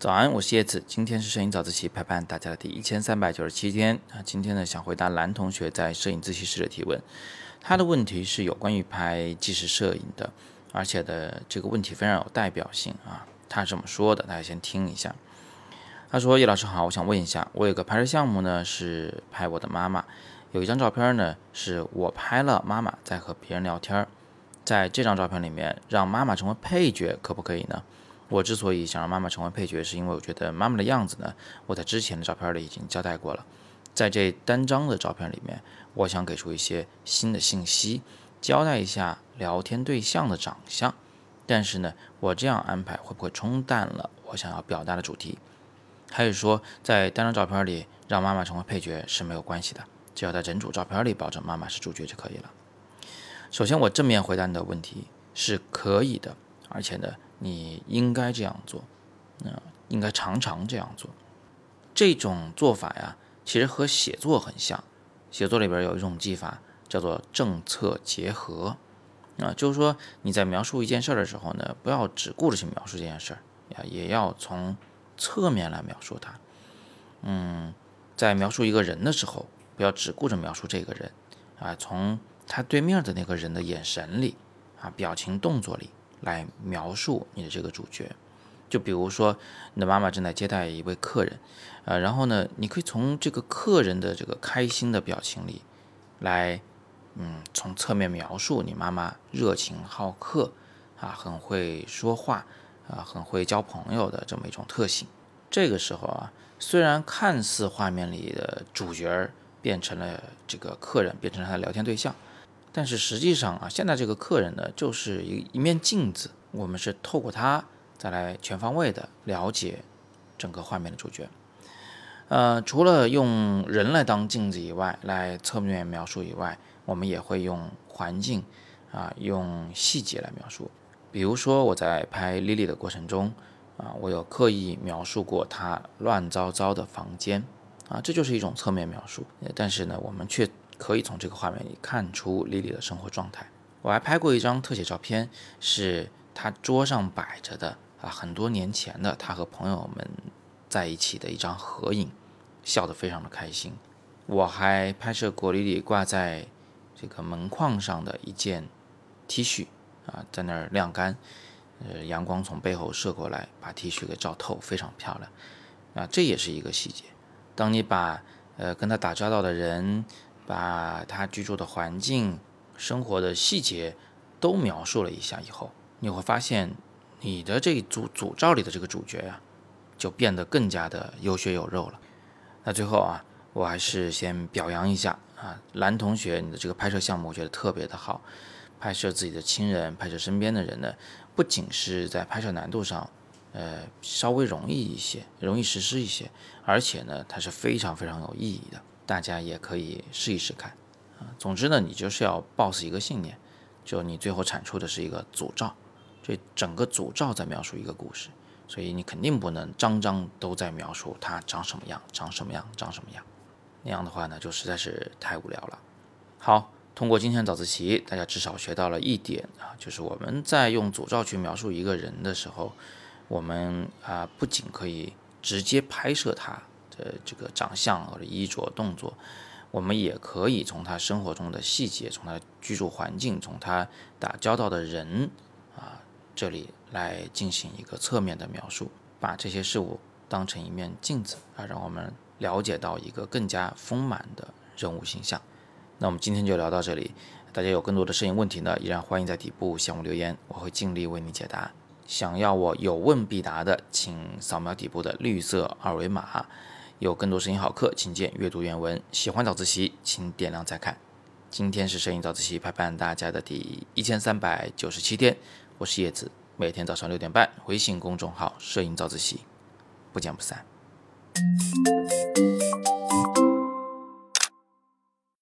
早安，我是叶子。今天是摄影早自习陪伴大家的第一千三百九十七天啊。今天呢，想回答蓝同学在摄影自习室的提问。他的问题是有关于拍纪实摄影的，而且的这个问题非常有代表性啊。他是这么说的，大家先听一下。他说：“叶老师好，我想问一下，我有个拍摄项目呢，是拍我的妈妈。有一张照片呢，是我拍了妈妈在和别人聊天，在这张照片里面，让妈妈成为配角，可不可以呢？”我之所以想让妈妈成为配角，是因为我觉得妈妈的样子呢，我在之前的照片里已经交代过了。在这单张的照片里面，我想给出一些新的信息，交代一下聊天对象的长相。但是呢，我这样安排会不会冲淡了我想要表达的主题？还是说，在单张照片里让妈妈成为配角是没有关系的，只要在整组照片里保证妈妈是主角就可以了。首先，我正面回答你的问题是可以的，而且呢。你应该这样做，啊，应该常常这样做。这种做法呀，其实和写作很像。写作里边有一种技法叫做政策结合，啊，就是说你在描述一件事儿的时候呢，不要只顾着去描述这件事儿，呀，也要从侧面来描述它。嗯，在描述一个人的时候，不要只顾着描述这个人，啊，从他对面的那个人的眼神里，啊，表情动作里。来描述你的这个主角，就比如说你的妈妈正在接待一位客人，呃，然后呢，你可以从这个客人的这个开心的表情里，来，嗯，从侧面描述你妈妈热情好客，啊，很会说话，啊，很会交朋友的这么一种特性。这个时候啊，虽然看似画面里的主角变成了这个客人，变成了他的聊天对象。但是实际上啊，现在这个客人呢，就是一一面镜子，我们是透过他再来全方位的了解整个画面的主角。呃，除了用人来当镜子以外，来侧面描述以外，我们也会用环境啊，用细节来描述。比如说我在拍 Lily 的过程中啊，我有刻意描述过她乱糟糟的房间啊，这就是一种侧面描述。但是呢，我们却可以从这个画面里看出莉莉的生活状态。我还拍过一张特写照片，是她桌上摆着的啊，很多年前的她和朋友们在一起的一张合影，笑得非常的开心。我还拍摄过莉莉挂在这个门框上的一件 T 恤啊，在那儿晾干，呃，阳光从背后射过来，把 T 恤给照透，非常漂亮啊。这也是一个细节。当你把呃跟他打交道的人。把他居住的环境、生活的细节都描述了一下以后，你会发现你的这一组组照里的这个主角呀，就变得更加的有血有肉了。那最后啊，我还是先表扬一下啊，蓝同学，你的这个拍摄项目我觉得特别的好。拍摄自己的亲人，拍摄身边的人呢，不仅是在拍摄难度上，呃，稍微容易一些，容易实施一些，而且呢，它是非常非常有意义的。大家也可以试一试看，啊，总之呢，你就是要抱死一个信念，就你最后产出的是一个组照，这整个组照在描述一个故事，所以你肯定不能张张都在描述它长什么样，长什么样，长什么样，那样的话呢，就实在是太无聊了。好，通过今天早自习，大家至少学到了一点啊，就是我们在用组照去描述一个人的时候，我们啊不仅可以直接拍摄他。的，这个长相或者衣着动作，我们也可以从他生活中的细节，从他居住环境，从他打交道的人啊，这里来进行一个侧面的描述，把这些事物当成一面镜子啊，让我们了解到一个更加丰满的人物形象。那我们今天就聊到这里，大家有更多的摄影问题呢，依然欢迎在底部向我留言，我会尽力为你解答。想要我有问必答的，请扫描底部的绿色二维码。有更多摄影好课，请见阅读原文。喜欢早自习，请点亮再看。今天是摄影早自习陪伴大家的第一千三百九十七天，我是叶子，每天早上六点半，微信公众号“摄影早自习”，不见不散。